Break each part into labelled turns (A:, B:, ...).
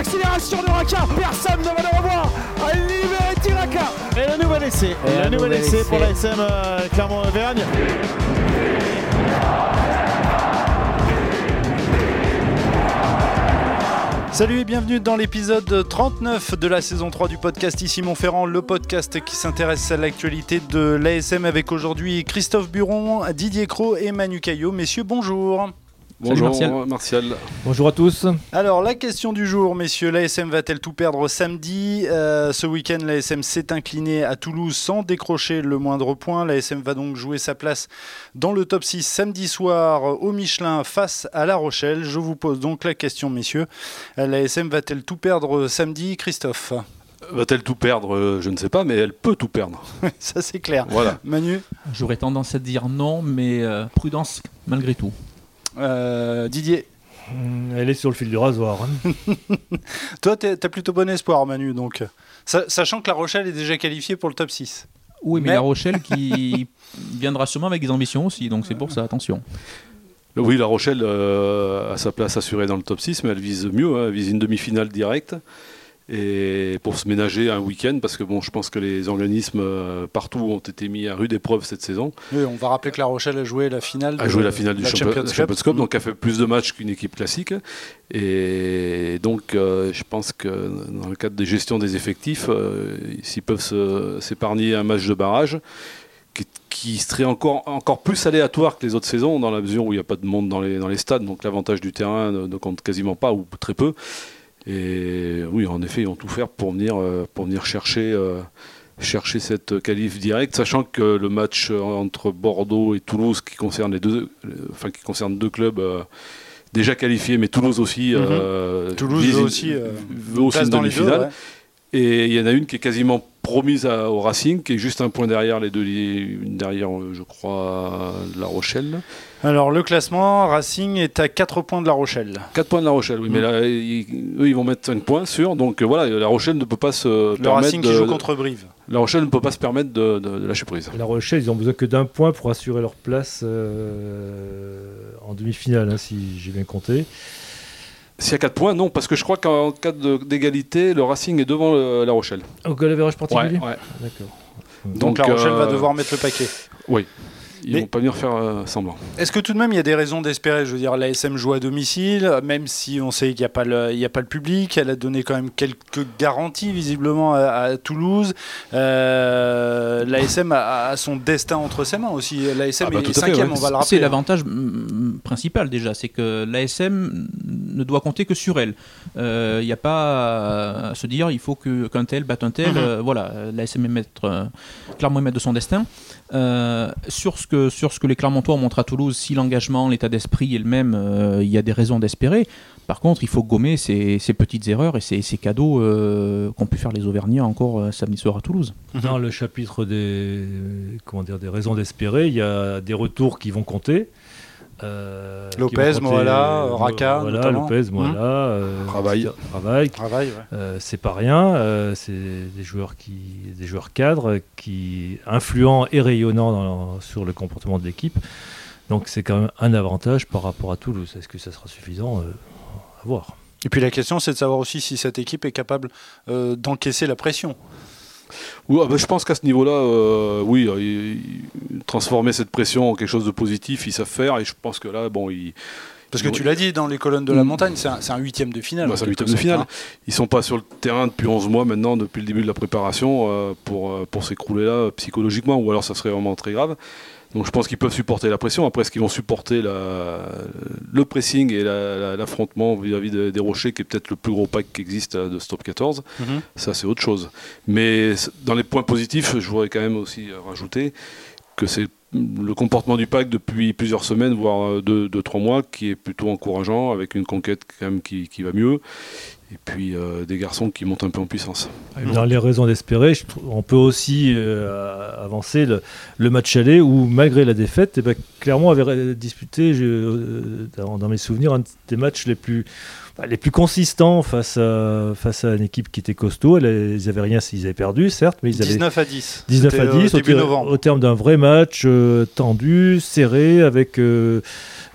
A: l'accélération de Raka. Personne ne va le revoir. À libérer Tiraka.
B: Et le nouvel essai. Et le nouvel essai pour la SM euh, Clermont-Auvergne. Salut et bienvenue dans l'épisode 39 de la saison 3 du podcast Ici Montferrand, le podcast qui s'intéresse à l'actualité de l'ASM avec aujourd'hui Christophe Buron, Didier Cros et Manu Caillot. Messieurs, bonjour.
C: Bonjour Martial.
D: Bonjour à tous.
B: Alors la question du jour, messieurs, l'ASM va-t-elle tout perdre samedi euh, Ce week-end, l'ASM s'est incliné à Toulouse sans décrocher le moindre point. L'ASM va donc jouer sa place dans le top 6 samedi soir au Michelin face à La Rochelle. Je vous pose donc la question, messieurs. L'ASM va-t-elle tout perdre samedi, Christophe?
C: Va-t-elle tout perdre? Euh, Je ne sais pas, mais elle peut tout perdre.
B: Ça c'est clair.
C: Voilà.
B: Manu?
D: J'aurais tendance à dire non, mais euh, prudence malgré tout.
B: Euh, Didier
E: Hmm, Elle est sur le fil du rasoir. hein.
B: Toi, tu as plutôt bon espoir, Manu. Donc, Sa- sachant que La Rochelle est déjà qualifiée pour le top 6.
D: Oui, mais,
B: Mais-
D: La Rochelle qui viendra sûrement avec des ambitions aussi, donc c'est pour ça, attention.
C: Oui, La Rochelle euh, a sa place assurée dans le top 6, mais elle vise mieux, hein, elle vise une demi-finale directe. Et pour se ménager un week-end, parce que bon, je pense que les organismes euh, partout ont été mis à rude épreuve cette saison,
B: Oui, on va rappeler que La Rochelle a joué la finale.
C: a joué la finale du
B: la
C: champion-
B: Champions
C: Champions,
B: Cup.
C: Donc a fait plus de matchs qu'une équipe classique. Et donc, euh, je pense que dans le cadre des gestions des effectifs, euh, s'ils peuvent s'épargner un match de barrage, qui, qui serait encore, encore plus aléatoire que les autres saisons, dans la mesure où il n'y a pas de monde dans les, dans les stades, donc l'avantage du terrain ne, ne compte quasiment pas, ou très peu. Et oui, en effet, ils vont tout faire pour venir, euh, pour venir chercher, euh, chercher cette qualif directe, sachant que le match euh, entre Bordeaux et Toulouse, qui concerne les deux, enfin qui concerne deux clubs déjà qualifiés, mais Toulouse aussi, euh,
B: Toulouse veut
C: une-
B: aussi, euh,
C: aussi une
B: dans les deux,
C: demi-finale.
B: ouais.
C: Et il y en a une qui est quasiment promise à- au Racing, qui est juste un point derrière les deux, derrière, euh, je crois, La Rochelle.
B: Alors, le classement, Racing est à 4 points de La Rochelle.
C: 4 points de La Rochelle, oui, mais là, ils- eux, ils vont mettre 5 points sûr. Donc euh, voilà, La Rochelle ne peut pas se
B: Le
C: permettre
B: Racing qui
C: de,
B: joue contre Brive.
C: La Rochelle ne peut pas se permettre de, de- de lâcher prise.
E: La Rochelle, ils ont besoin que d'un point pour assurer leur place euh, en demi-finale, hein, si j'ai bien compté.
C: S'il y a 4 points, non, parce que je crois qu'en cas d'égalité, le Racing est devant le- La Rochelle.
E: Au goal average particulier
C: Ouais, ouais.
E: D'accord.
B: Donc, La Rochelle va
C: euh,
B: devoir mettre le paquet.
C: Ils
B: Mais-
C: vont pas venir faire euh, semblant.
B: Est-ce que tout de même il y a des raisons d'espérer? Je veux dire, l'ASM joue à domicile, même si on sait qu'il n'y a, pas le- il y a pas le public, elle a donné quand même quelques garanties visiblement à, à Toulouse. Euh, L'ASM a, a son destin entre ses mains aussi. L'ASM
C: Ah bah,
B: est
C: tout à fait,
B: cinquième,
C: ouais.
B: on va le rappeler.
D: C'est l'avantage mm, principal déjà, c'est que l'ASM ne doit compter que sur elle. Il n'y a pas à se dire il faut que- qu'un tel batte un tel.
B: Mhm.
D: euh, voilà, l'ASM est maître, euh, clairement maître de son destin. Euh, sur, ce que, sur ce que les Clermontois ont montré à Toulouse, si l'engagement, l'état d'esprit est le même, euh, il y a des raisons d'espérer. Par contre, il faut gommer ces, ces petites erreurs et ces, ces cadeaux euh, qu'ont pu faire les Auvergnats encore euh, samedi soir à Toulouse.
E: Dans le chapitre des, comment dire, des raisons d'espérer, il y a des retours qui vont compter. Euh,
B: Lopez, Moala,
E: euh,
B: Raka,
E: Voilà,
B: notamment.
E: Lopez, Moala, euh,
C: Travail.
E: Travail.
B: Travail, ouais.
E: Euh, c'est pas rien, euh, c'est des joueurs qui, des joueurs cadres qui influents et rayonnants dans- sur le comportement de l'équipe. Donc c'est quand même un avantage par rapport à Toulouse. Est-ce que ça sera suffisant Euh, À voir.
B: Et puis la question, c'est de savoir aussi si cette équipe est capable euh, d'encaisser la pression.
C: Oui, ah bah, je pense qu'à ce niveau-là, euh, oui, euh, transformer cette pression en quelque chose de positif, ils savent faire. Et je pense que là, bon, ils,
B: Parce que tu l'as dit, dans les colonnes de la montagne, c'est un, huitième de finale.
C: Bah, c'est un huitième de finale.
B: hein.
C: Ils sont pas sur le terrain depuis 11 mois maintenant, depuis le début de la préparation, euh, pour, pour s'écrouler là psychologiquement, ou alors ça serait vraiment très grave. Donc je pense qu'ils peuvent supporter la pression. Après, est-ce qu'ils vont supporter la, le pressing et la- la- l'affrontement vis-à-vis des, des rochers, qui est peut-être le plus gros pack qui existe euh, de ce top 14
B: Mhm.
C: Ça, c'est autre chose. Mais dans les points positifs, je voudrais quand même aussi euh, rajouter que c'est le comportement du pack depuis plusieurs semaines, voire 2-3 mois, qui est plutôt encourageant, avec une conquête quand même qui, qui va mieux, et puis euh, des garçons qui montent un peu en puissance.
E: Dans les raisons d'espérer, on peut aussi euh, avancer le, match aller où, malgré la défaite, eh ben, Clermont avait disputé, euh, dans mes souvenirs, un des matchs les plus, les plus consistants face à, face à une équipe qui était costaud. Elle- Ils avaient rien s'ils avaient perdu, certes, mais ils avaient
B: 19 à 10.
E: 19
B: C'était,
E: à
B: euh,
E: 10 au,
B: début
E: ter-
B: novembre.
E: au terme d'un vrai match euh, tendu, serré, avec euh,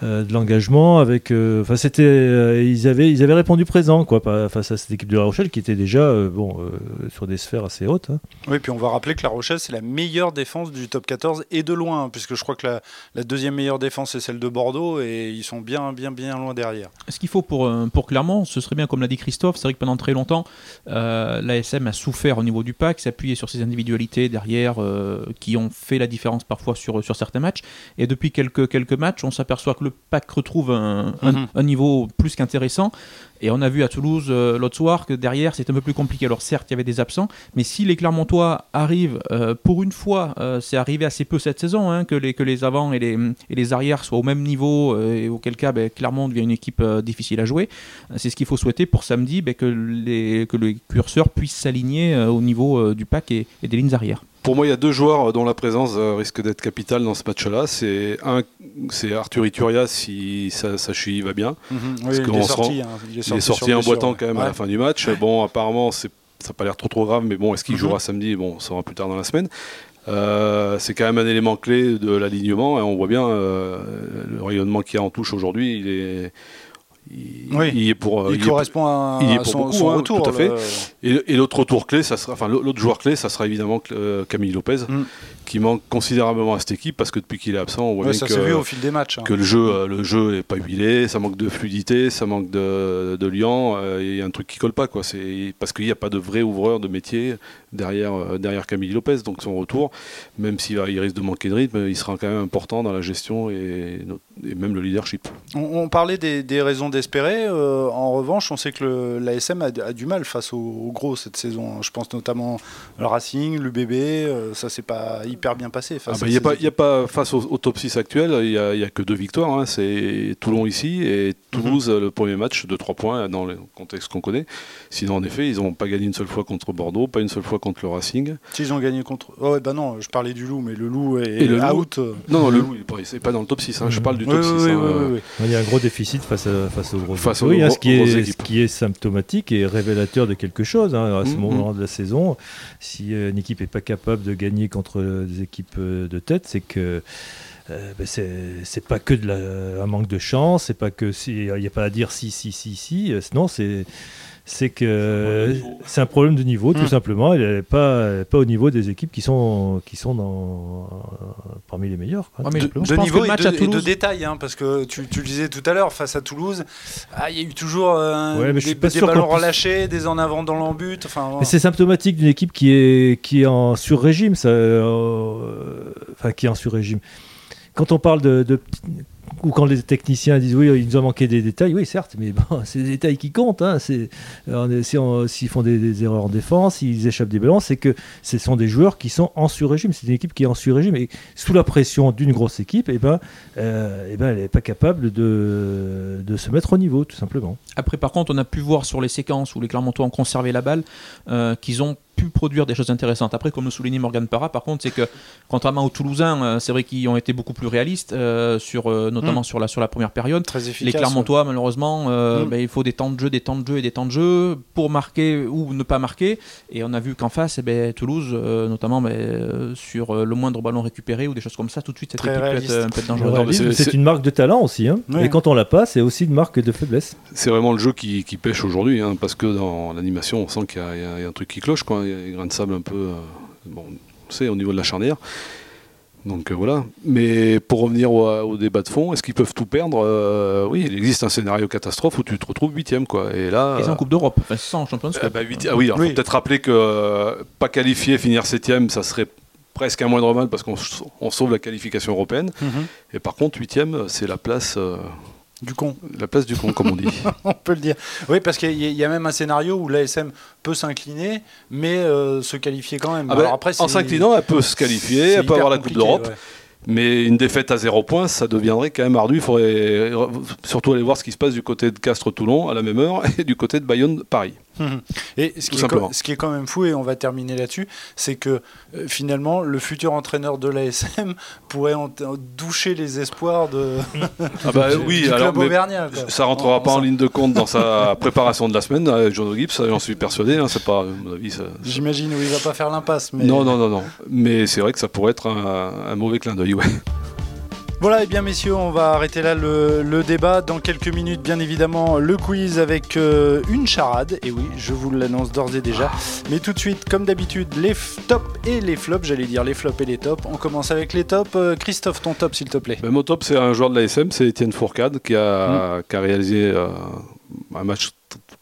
E: euh, de l'engagement. Avec, euh, enfin, c'était, euh, ils avaient, ils avaient répondu présent, quoi, face à cette équipe de La Rochelle qui était déjà, euh, bon, euh, sur des sphères assez hautes. hein.
B: Oui, puis on va rappeler que La Rochelle, c'est la meilleure défense du top 14 et de loin, hein, puisque je crois que la, la deuxième meilleure défense, c'est celle de Bordeaux et ils sont bien, bien, bien loin derrière.
D: Ce qu'il faut pour, euh, pour Clermont, ce serait bien, comme l'a dit Christophe, c'est vrai que pendant très longtemps, euh, l'ASM a souffert au niveau du pack, s'appuyait sur ses individualités derrière euh, qui ont fait la différence parfois sur, sur certains matchs. Et depuis quelques, quelques matchs, on s'aperçoit que le pack retrouve un, un-
B: Mhm.
D: un niveau plus qu'intéressant. Et on a vu à Toulouse euh, l'autre soir que derrière c'est un peu plus compliqué. Alors certes, il y avait des absents, mais si les Clermontois arrivent, euh, pour une fois, euh, c'est arrivé assez peu cette saison, hein, que, les, que les avants et les, et les arrières soient au même niveau, et auquel cas ben, Clermont devient une équipe difficile à jouer. C'est ce qu'il faut souhaiter pour samedi, ben, que, les, que les curseurs puissent s'aligner au niveau du pack et, des lignes arrière.
C: Pour moi, il y a deux joueurs dont la présence euh, risque d'être capitale dans ce match-là. C'est un, c'est Arthur Ituria si sa, sa cheville va bien. Parce
B: il, est sorti, hein,
C: Il est sorti en boitant
B: ouais.
C: quand même à la fin du match. Bon, apparemment, ça n'a pas l'air trop trop grave, mais bon, est-ce qu'il
B: Mhm.
C: jouera samedi? Bon, on saura plus tard dans la semaine. Euh, c'est quand même un élément clé de l'alignement. Et on voit bien euh, le rayonnement qu'il y a en touche aujourd'hui. Il est, il,
B: Oui.
C: il est pour. euh,
B: Il,
C: il est
B: correspond à,
C: il est pour
B: son,
C: beaucoup,
B: son
C: hein,
B: retour.
C: tout à fait.
B: le-
C: Et, et l'autre retour clé, ça sera, enfin l'autre joueur clé, ça sera évidemment euh, Camille Lopez,
B: Mm.
C: Qui manque considérablement à cette équipe parce que depuis qu'il est absent, on voit
B: Ouais,
C: bien
B: ça
C: que,
B: s'est vu au fil des matchs. hein.
C: que le jeu, euh, le jeu est pas huilé, ça manque de fluidité, ça manque de, de liant, euh, il y a un truc qui colle pas quoi. C'est parce qu'il n'y a pas de vrai ouvreur de métier derrière euh, derrière Camille Lopez, donc son retour, même s'il il risque de manquer de rythme, il sera quand même important dans la gestion et, et même le leadership.
B: On, on parlait des, des raisons d'espérer. euh, en revanche, on sait que l'ASM a, a du mal face aux, aux gros cette saison. hein. Je pense notamment le Racing, l'UBB. euh, ça s'est pas hyper bien passé.
C: Ah
B: face
C: bah,
B: à
C: Il n'y a,
B: ces
C: pas-
B: équipes.
C: y a pas, face au, au top 6 actuel, il n'y a, il y a que deux victoires. hein. C'est Toulon ici et Toulouse, le premier match de 3 points dans le contexte qu'on connaît. Sinon, en effet, ils n'ont pas gagné une seule fois contre Bordeaux, pas une seule fois contre le Racing.
B: S'ils ont gagné contre. Oh, ouais, bah non, je parlais du loup, mais le loup est
C: Et le loup-
B: out. euh.
C: Non, non, le loup, il est pas- c'est pas dans le top 6. hein. Je parle du top
B: oui,
C: 6.
B: oui,
C: hein.
B: oui, oui, oui.
E: Il y a un gros déficit face, à, face aux grosses
C: Face aux
E: hein,
C: gros-
E: ce, qui est, ce qui est symptomatique et révélateur de quelque chose hein, à ce
C: Mhm.
E: moment de la saison. Si euh, une équipe n'est pas capable de gagner contre des équipes euh, de tête, c'est que euh, ben, c'est c'est pas que de la- un manque de chance, c'est pas que si il n'y a pas à dire si si si si. euh, Non, c'est c'est que c'est un problème de niveau tout
B: Mhm.
E: simplement. Elle n'est pas pas au niveau des équipes qui sont qui sont dans euh, parmi les meilleures. quoi,
D: Ouais, mais
B: de,
D: je que le
B: et
D: match
B: de,
D: à
B: et de
D: Toulouse-
B: détail, hein, parce que tu, tu le disais tout à l'heure, face à Toulouse, ah, il y a eu toujours euh,
E: Ouais, mais je
B: des,
E: suis pas
B: des
E: sûr
B: ballons relâchés, des en avant dans l'embut. Enfin,
E: Mais c'est symptomatique d'une équipe qui est, qui est en sur-régime, ça, euh, enfin qui est en sur-régime. Quand on parle de, ou quand les techniciens disent oui, il nous a manqué des détails, oui certes, mais bon, c'est des détails qui comptent. Hein, est- si s'ils font des, erreurs en défense, s'ils échappent des ballons, c'est que ce sont des joueurs qui sont en sur-régime. C'est une équipe qui est en sur-régime et sous la pression d'une grosse équipe, et ben, euh, eh ben, elle n'est pas capable de, de se mettre au niveau, tout simplement.
D: Après, par contre, on a pu voir sur les séquences où les Clermontois ont conservé la balle euh, qu'ils ont pu produire des choses intéressantes. Après, comme le soulignait Morgan Parra, par contre, c'est que contrairement aux Toulousains, euh, c'est vrai qu'ils ont été beaucoup plus réalistes, euh, sur, euh, notamment sur, la, sur la première période.
B: très
D: Les
B: efficace.
D: Clermontois, malheureusement, euh,
B: Mm.
D: ben, il faut des temps de jeu, des temps de jeu et des temps de jeu pour marquer ou ne pas marquer. Et on a vu qu'en face, eh ben, Toulouse, euh, notamment euh, sur euh, le moindre ballon récupéré ou des choses comme ça, tout de suite, cette
B: Très
D: équipe peut
B: réaliste.
D: être, peut dangereuse.
C: C'est-
E: une marque de talent aussi. Hein.
B: Ouais.
E: Et quand on l'a pas, c'est aussi une marque de faiblesse.
C: C'est vraiment le jeu qui, qui pêche aujourd'hui, hein, parce que dans l'animation, on sent qu'il y, a- il y a il y a un truc qui cloche, quoi. Des grains de sable un peu, euh, bon, on sait, au niveau de la charnière. Donc euh, voilà. Mais pour revenir au, au débat de fond, est-ce qu'ils peuvent tout perdre Euh, Oui, il existe un scénario catastrophe où tu te retrouves huitième, quoi. Et là,
D: Et c'est en
C: euh,
D: Coupe d'Europe, enfin, c'est ça en Champions
C: euh, bah, huiti- ah oui, il
B: Oui.
C: faut peut-être rappeler que euh, pas qualifié, finir septième, ça serait presque un moindre mal parce qu'on sauve la qualification européenne.
B: Mhm.
C: Et par contre, huitième, c'est la place, euh,
B: Du con,
C: la place du con, comme on dit.
B: on peut le dire. Oui, parce qu'il y, y a même un scénario où l'ASM peut s'incliner, mais euh, se qualifier quand même.
C: Ah ben,
B: Alors après,
C: en s'inclinant, elle peut se qualifier, elle peut avoir la Coupe d'Europe.
B: ouais.
C: Mais une défaite à zéro point, ça deviendrait quand même ardu. Il faudrait euh, surtout aller voir ce qui se passe du côté de Castres-Toulon à la même heure et du côté de Bayonne-Paris.
B: Et ce qui, est, ce qui, est, quand même fou, et on va terminer là-dessus, c'est que euh, finalement, le futur entraîneur de l'ASM pourrait en, doucher les espoirs de,
C: ah bah, oui, du alors, auvergnat. Ça rentrera pas en, ligne de compte dans sa préparation de la semaine, avec John Gibbs, j'en suis persuadé. Hein, c'est pas,
B: J'imagine, où il va pas faire l'impasse. Mais...
C: Non, non, non, non. Mais c'est vrai que ça pourrait être un, un mauvais clin d'œil, ouais.
B: Voilà, et eh bien messieurs, on va arrêter là le, débat. Dans quelques minutes, bien évidemment, le quiz avec euh, une charade. Et oui, je vous l'annonce d'ores et déjà. Mais tout de suite, comme d'habitude, les tops et les flops. J'allais dire les flops et les tops. On commence avec les tops. Euh, Christophe, ton top, s'il te plaît.
C: Ben, mon top, c'est un joueur de l'ASM, c'est Étienne Fourcade, qui a, mm. réalisé euh, un match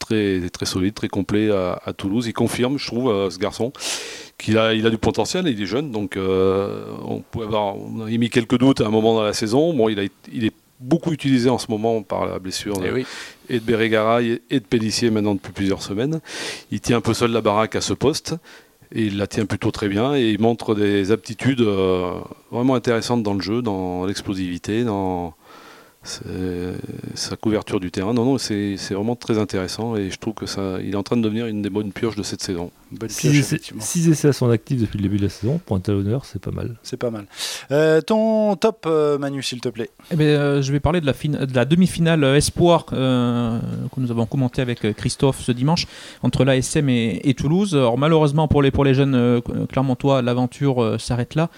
C: très, très solide, très complet à, à Toulouse. Il confirme, je trouve, ce garçon qu'il a, il a du potentiel, il est jeune, donc euh, on pouvait avoir, on a mis quelques doutes à un moment dans la saison. Bon, il, a, il est beaucoup utilisé en ce moment par la blessure
B: eh
C: de, et de Bérégaray et de Pellissier maintenant depuis plusieurs semaines. Il tient un peu seul la baraque à ce poste et il la tient plutôt très bien et il montre des aptitudes euh, vraiment intéressantes dans le jeu, dans l'explosivité, dans sa couverture du terrain. Non, non, c'est vraiment très intéressant et je trouve que ça, il est en train de devenir une des bonnes pioches de cette saison.
E: 6 essais à son actif depuis le début de la saison, pour un talonneur, c'est pas mal.
B: C'est pas mal. Euh, ton top, euh, Manu, s'il te plaît
D: eh ben, euh, Je vais parler de la, de la demi-finale Espoir que nous avons commenté avec Christophe ce dimanche entre l'ASM et, et, Toulouse. Alors, malheureusement pour les, pour les jeunes Clermontois, l'aventure s'arrête là.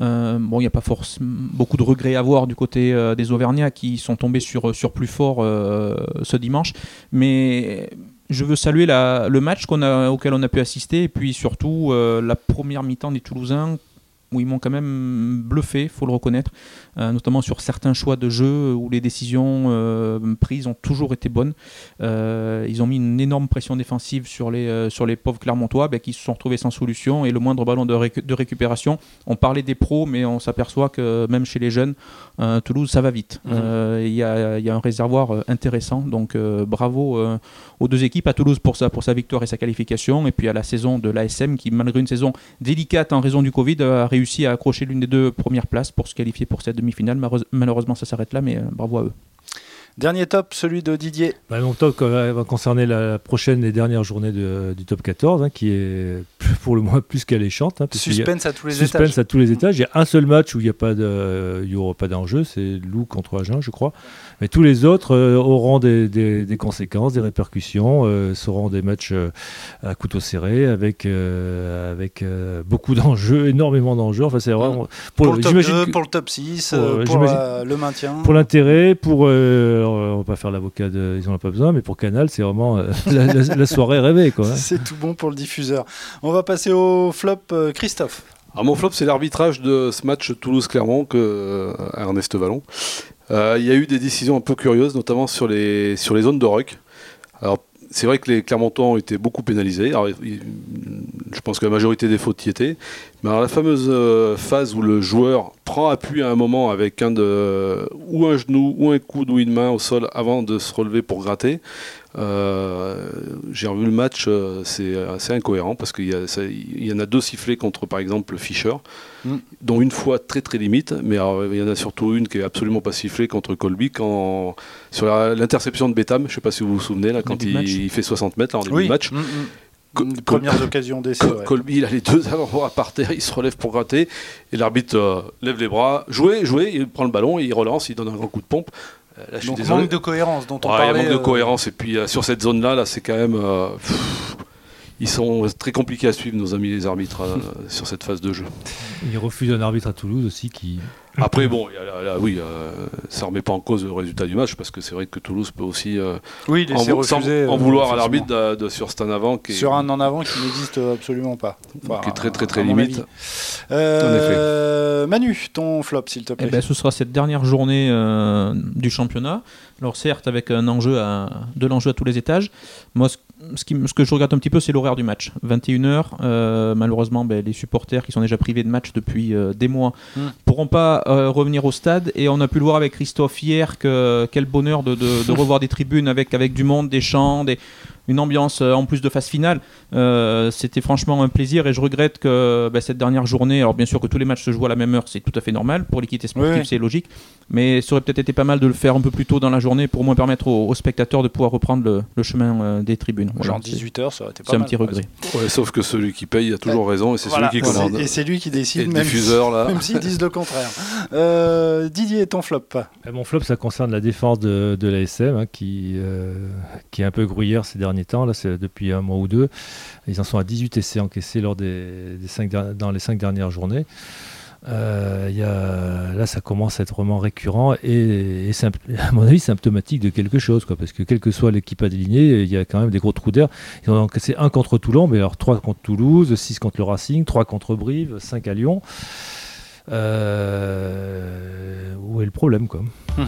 D: Bon, il n'y a pas forcément beaucoup de regrets à voir du côté des Auvergnats qui sont tombés sur, sur plus fort ce dimanche. Mais je veux saluer le match auquel on a pu assister et puis surtout euh, la première mi-temps des Toulousains où ils m'ont quand même bluffé, faut le reconnaître, euh, notamment sur certains choix de jeu où les décisions euh, prises ont toujours été bonnes. Euh, ils ont mis une énorme pression défensive sur les, sur les pauvres Clermontois ben, qui se sont retrouvés sans solution et le moindre ballon de, de récupération. On parlait des pros, mais on s'aperçoit que même chez les jeunes, Toulouse, ça va vite. Mmh. Il y, a, y, a, un réservoir intéressant, donc bravo aux deux équipes, à Toulouse pour sa, pour sa victoire et sa qualification, et puis à la saison de l'ASM qui, malgré une saison délicate en raison du Covid, a réussi réussi à accrocher l'une des deux premières places pour se qualifier pour cette demi-finale. Malheureusement, ça s'arrête là, mais euh, bravo à eux.
B: Dernier top, celui de Didier.
E: Bah, mon top euh, va concerner la prochaine et dernière journée du top 14, hein, qui est pour le moins plus qu'alléchante. Hein,
B: suspense à tous les
E: suspense
B: étages.
E: à tous les étages. Il y a un seul match où il n'y y aura pas d'enjeu, c'est Loup contre Agen, je crois. Mais tous les autres euh, auront des, des, conséquences, des répercussions, euh, seront des matchs euh, à couteau serré avec, avec beaucoup d'enjeux, énormément d'enjeux. Enfin, c'est
B: vraiment pour, le top 2, pour le top 6, pour, le maintien.
E: Pour l'intérêt, pour on va pas faire l'avocat, ils n'en ont pas besoin, mais pour Canal, c'est vraiment la, soirée rêvée. Hein.
B: C'est tout bon pour le diffuseur. On va passer au flop, Christophe.
C: Alors mon flop, c'est l'arbitrage de ce match Toulouse-Clermont que Ernest Vallon. Euh, il y a eu des décisions un peu curieuses, notamment sur les, sur les zones de rock. Alors, c'est vrai que les Clermontois ont été beaucoup pénalisés. je pense que la majorité des fautes y étaient. Alors, la fameuse euh, phase où le joueur prend appui à un moment avec un de, ou un genou, ou un coude, ou une main au sol avant de se relever pour gratter, euh, j'ai revu le match, euh, c'est assez incohérent parce qu'il y, y, en a deux sifflets contre par exemple Fischer, mm. dont une fois très très limite, mais il y en a surtout une qui est absolument pas sifflée contre Colby quand, sur l'interception de Betham, je sais pas si vous vous souvenez, là, quand il, fait 60 mètres en début de match. Mm,
B: mm. Premières occasions d'essai.
C: Colby, il a les deux avant-bras par terre, il se relève pour gratter, et l'arbitre euh, lève les bras, jouez, jouez, il prend le ballon, il relance, il donne un grand coup de pompe.
B: Là, je Donc, manque de cohérence dont on parlait.
C: manque de euh, cohérence. Et puis euh, sur cette zone-là, là, c'est quand même. Ils sont très compliqués à suivre, nos amis les arbitres, sur cette phase de jeu.
E: Ils refusent un arbitre à Toulouse aussi qui,
C: après, bon, oui, euh, ça ne remet pas en cause le résultat du match parce que c'est vrai que Toulouse peut aussi
B: euh, oui, en,
C: refuser, en, vouloir à l'arbitre de, sur cet en avant.
B: Qui sur un en avant qui n'existe absolument pas.
C: qui est très très très limite.
B: Euh, Manu, ton flop s'il te plaît.
D: Eh ben, ce sera cette dernière journée du championnat. Alors certes avec un enjeu à, de l'enjeu à tous les étages. Moi, ce, ce, que je regarde un petit peu, c'est l'horaire du match. 21h, malheureusement, ben, les supporters qui sont déjà privés de match depuis des mois ne hmm. pourront pas euh, revenir au stade. Et on a pu le voir avec Christophe hier, que, quel bonheur de, revoir des tribunes avec, avec du monde, des chants, des, une ambiance en plus de phase finale. C'était franchement un plaisir et je regrette que bah, cette dernière journée, alors bien sûr que tous les matchs se jouent à la même heure, c'est tout à fait normal pour l'équité sportive, c'est logique, mais ça aurait peut-être été pas mal de le faire un peu plus tôt dans la journée pour moins permettre aux, spectateurs de pouvoir reprendre le, chemin des tribunes.
B: Genre 18h, ça aurait été pas
D: C'est un petit regret.
C: sauf que celui qui paye a toujours raison et c'est celui qui commande.
B: Et c'est lui qui décide,
C: même, diffuseur, là.
B: même s'ils disent le contraire. Euh, Didier, ton flop
E: euh, Mon flop, ça concerne la défense de, de l'ASM, hein, qui, euh, qui est un peu gruyère ces derniers temps, là, c'est depuis un mois ou deux. Ils en sont à 18 essais encaissés lors des, cinq, dans les cinq dernières journées. Euh, y a, là, ça commence à être vraiment récurrent et, à mon avis symptomatique de quelque chose, quoi, parce que quelle que soit l'équipe alignée, il y a quand même des gros trous d'air. Ils ont encaissé un contre Toulon, mais alors trois contre Toulouse, 6 contre le Racing, 3 contre Brive, 5 à Lyon. Euh, où est le problème, quoi?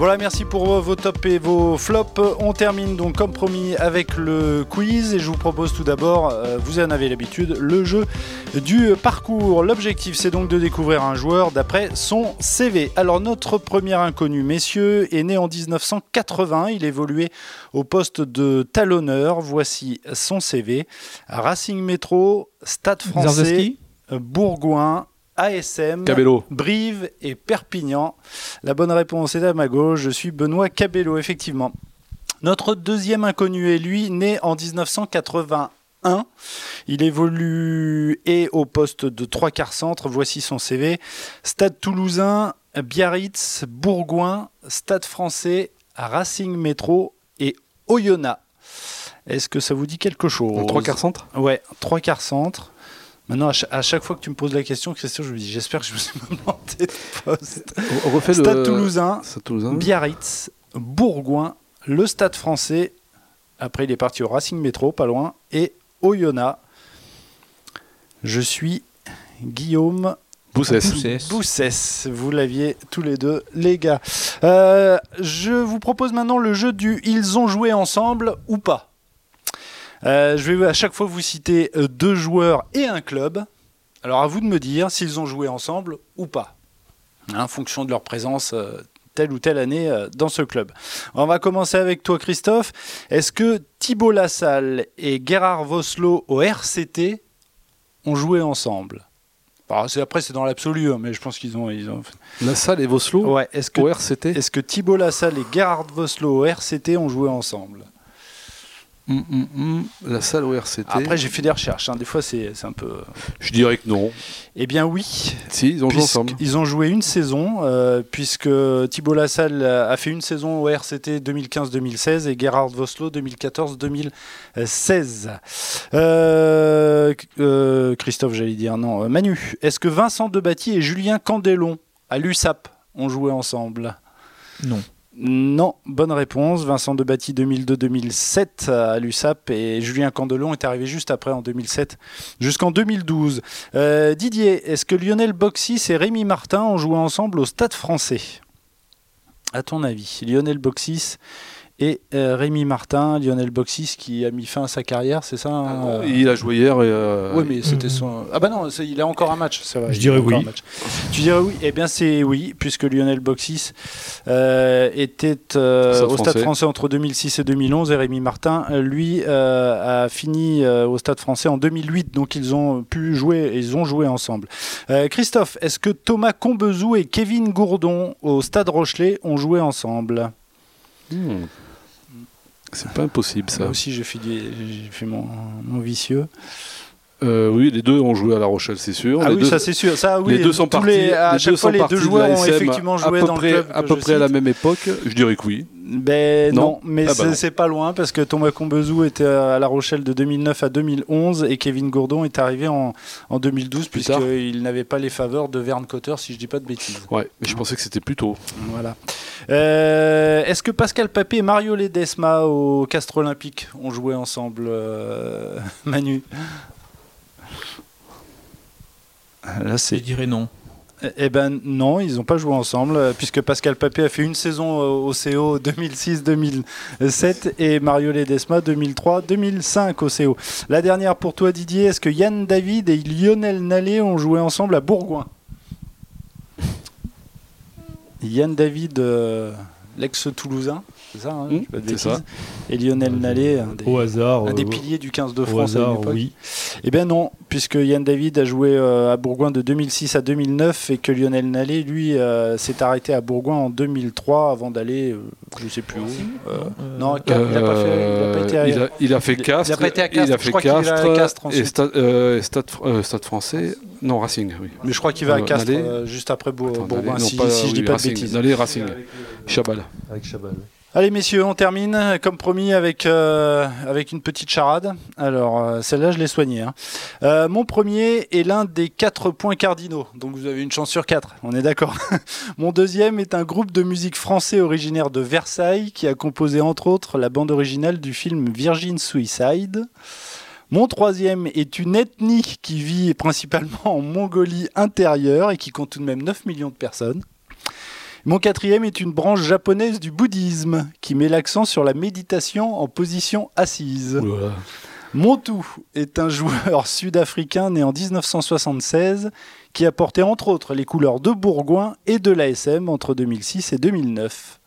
B: Voilà, merci pour vos tops et vos flops. On termine donc comme promis avec le quiz et je vous propose tout d'abord, euh, vous en avez l'habitude, le jeu du parcours. L'objectif c'est donc de découvrir un joueur d'après son CV. Alors notre premier inconnu, messieurs, est né en 1980. Il évoluait au poste de talonneur. Voici son CV. Racing Métro, Stade français, Bourgoin, ASM, Brive et Perpignan. La bonne réponse est à ma gauche. Je suis Benoît Cabello, effectivement. Notre deuxième inconnu est lui, né en 1981. Il évolue et au poste de trois quarts centre. Voici son CV. Stade toulousain, Biarritz, Bourgoin, Stade français, Racing Métro et Oyonnax. Est-ce que ça vous dit quelque chose?
C: Trois quarts centre
B: Ouais, trois quarts centre. Maintenant, à chaque, fois que tu me poses la question, Christian, je me dis j'espère que je me suis planté de poste.
C: On refait
B: Stade
C: le...
B: Toulousain,
C: Toulousain,
B: Biarritz, Bourgoin, le Stade français. Après, il est parti au Racing Métro, pas loin, et Oyonnax. Je suis Guillaume
C: Boussès.
B: Boussès. Vous l'aviez tous les deux, les gars. Euh, je vous propose maintenant le jeu du Ils ont joué ensemble ou pas. Euh, je vais à chaque fois vous citer euh, deux joueurs et un club. Alors à vous de me dire s'ils ont joué ensemble ou pas, hein, en fonction de leur présence euh, telle ou telle année dans ce club. On va commencer avec toi Christophe. Est-ce que Thibault Lassalle et Gerhard Voslo au RCT ont joué ensemble? Après, c'est dans l'absolu, hein, mais je pense qu'ils ont, ils ont.
C: Lassalle et Voslo
B: ouais, est-ce que,
C: au RCT
B: Est-ce que Thibault Lassalle et Gerhard Voslo au RCT ont joué ensemble?
C: Hum, hum, hum. La salle au RCT.
B: Après, j'ai fait des recherches. Hein. Des fois, c'est un peu.
C: Je dirais que non.
B: Eh bien, oui.
C: Si, ils ont joué ensemble.
B: Ils ont joué une saison, euh, puisque Thibault Lassalle a fait une saison au RCT 2015-2016 et Gerhard Voslo 2014-2016. Euh, euh, Christophe, j'allais dire non. Manu, est-ce que Vincent Debatty et Julien Candelon à l'USAP ont joué ensemble?
D: Non.
B: Non, bonne réponse. Vincent Debatty 2002-2007 à l'USAP et Julien Candelon est arrivé juste après en 2007 jusqu'en 2012. Euh, Didier, est-ce que Lionel Boxis et Rémi Martin ont joué ensemble au Stade français? À ton avis, Lionel Boxis et euh, Rémi Martin, Lionel Boxis qui a mis fin à sa carrière, c'est ça
C: hein, ah Il a joué hier.
B: Euh, Oui, mais c'était son. Ah bah non, il a encore un match.
E: Je dirais oui.
B: Tu dirais oui? Eh bien, c'est oui, puisque Lionel Boxis euh, était au Stade français. entre 2006 et 2011, et Rémi Martin, lui, a fini au Stade français en 2008. Donc ils ont pu jouer, ils ont joué ensemble. Christophe, est-ce que Thomas Combezou et Kevin Gourdon au Stade Rochelet ont joué ensemble?
C: Hmm. C'est pas impossible ça.
B: Moi aussi j'ai fait, fait mon, vicieux.
C: Euh, oui, les deux ont joué à La Rochelle, c'est sûr.
B: Ah
C: les
B: oui,
C: deux,
B: ça c'est sûr. Ça, oui,
C: les deux sont partis.
B: à chaque fois, les deux joueurs ont effectivement joué
C: dans près,
B: le club.
C: À peu près à la même époque, je dirais que oui.
B: Ben non, mais ah bah c'est pas loin parce que Thomas Combezou était à La Rochelle de 2009 à 2011 et Kevin Gourdon est arrivé en, en 2012 puisqu'il n'avait pas les faveurs de Verne Cotter si je dis pas de bêtises.
C: Ouais, mais je pensais que c'était plus tôt.
B: Voilà. Euh, est-ce que Pascal Papé et Mario Ledesma au Castre Olympique ont joué ensemble, euh, Manu?
D: Là, Je dirais non.
B: Eh ben non, ils n'ont pas joué ensemble, euh, puisque Pascal Papé a fait une saison au CO 2006-2007 et Mario Ledesma 2003-2005 au CO. La dernière pour toi Didier, est-ce que Yann David et Lionel Nallet ont joué ensemble à Bourgoin? Yann David, euh, l'ex-toulousain C'est ça, hein,
C: Mmh,
B: je dis pas de
C: ça.
B: Et Lionel Nallet, un des,
E: Au hasard.
B: un des
E: euh,
B: piliers du 15 de France à
E: hasard,
B: époque.
E: oui.
B: Eh bien non, puisque Yann David a joué euh, à Bourgoin de 2006 à 2009 et que Lionel Nallet, lui, euh, s'est arrêté à Bourgoin en 2003 avant d'aller, euh, je sais plus où. euh,
D: Euh,
B: non, il n'a pas, il a été à-
C: il, a, il a fait
B: il a
C: Castres.
B: pas été à
C: Il
B: Castres,
C: a
B: je
C: fait
B: crois qu'il est à
C: Castres,
B: Castres
C: et. Stade, euh, Stade, euh, Stade français. Non, Racing, oui.
B: Mais je crois qu'il va à Castres
C: Nallet.
B: euh, juste après Bour-
C: Attends,
B: Bourgoin,
C: Nallet, non,
B: si,
C: pas-
B: si je dis
C: oui,
B: pas
C: Racing.
B: de bêtises.
C: Nallet, Racing. Chabal.
E: Avec Chabal. oui.
B: Allez messieurs, on termine comme promis avec, euh, une petite charade. Alors euh, celle-là je l'ai soignée. hein. Euh, mon premier est l'un des quatre points cardinaux, donc vous avez une chance sur quatre, on est d'accord. mon deuxième est un groupe de musique français originaire de Versailles qui a composé entre autres la bande originale du film Virgin Suicide. Mon troisième est une ethnie qui vit principalement en Mongolie intérieure et qui compte tout de même 9 millions de personnes. Mon quatrième est une branche japonaise du bouddhisme qui met l'accent sur la méditation en position assise.
C: Oula.
B: Mon tout est un joueur sud-africain né en 1976 qui a porté entre autres les couleurs de Bourgoin et de l'ASM entre 2006 et 2009.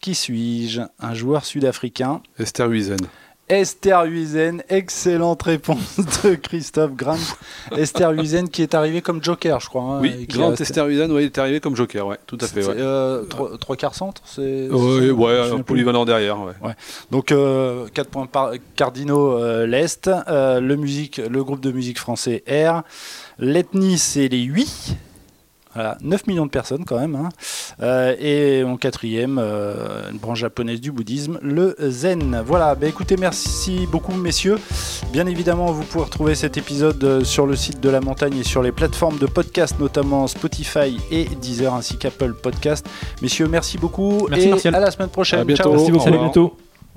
B: Qui suis-je? Un joueur sud-africain
C: Esther Huizen.
B: Esther Huizen, excellente réponse de Christophe Grant. Esther Huizen qui est arrivé comme joker, je crois. hein,
C: Oui,
B: a-
C: Esther Huizen, ouais, il est arrivé comme joker, ouais, tout à fait. Ouais,
B: euh, trois, trois quarts centre, c'est.
C: Ouais,
B: me
C: un polyvalent derrière. Ouais.
B: Donc 4 points par- cardinaux euh, l'Est, euh, le, musique, le groupe de musique français R, l'ethnie c'est les 8, voilà, 9 millions de personnes quand même, hein. Euh, et mon quatrième, euh, une branche japonaise du bouddhisme, le Zen. Voilà, bah écoutez, merci beaucoup messieurs. Bien évidemment, vous pouvez retrouver cet épisode euh, sur le site de la montagne et sur les plateformes de podcast, notamment Spotify et Deezer ainsi qu'Apple Podcast. Messieurs, merci beaucoup
D: Merci,
B: et
D: Martial.
B: à la semaine prochaine.
C: À bientôt.
B: Ciao.
C: Merci beaucoup.
E: Salut, bientôt.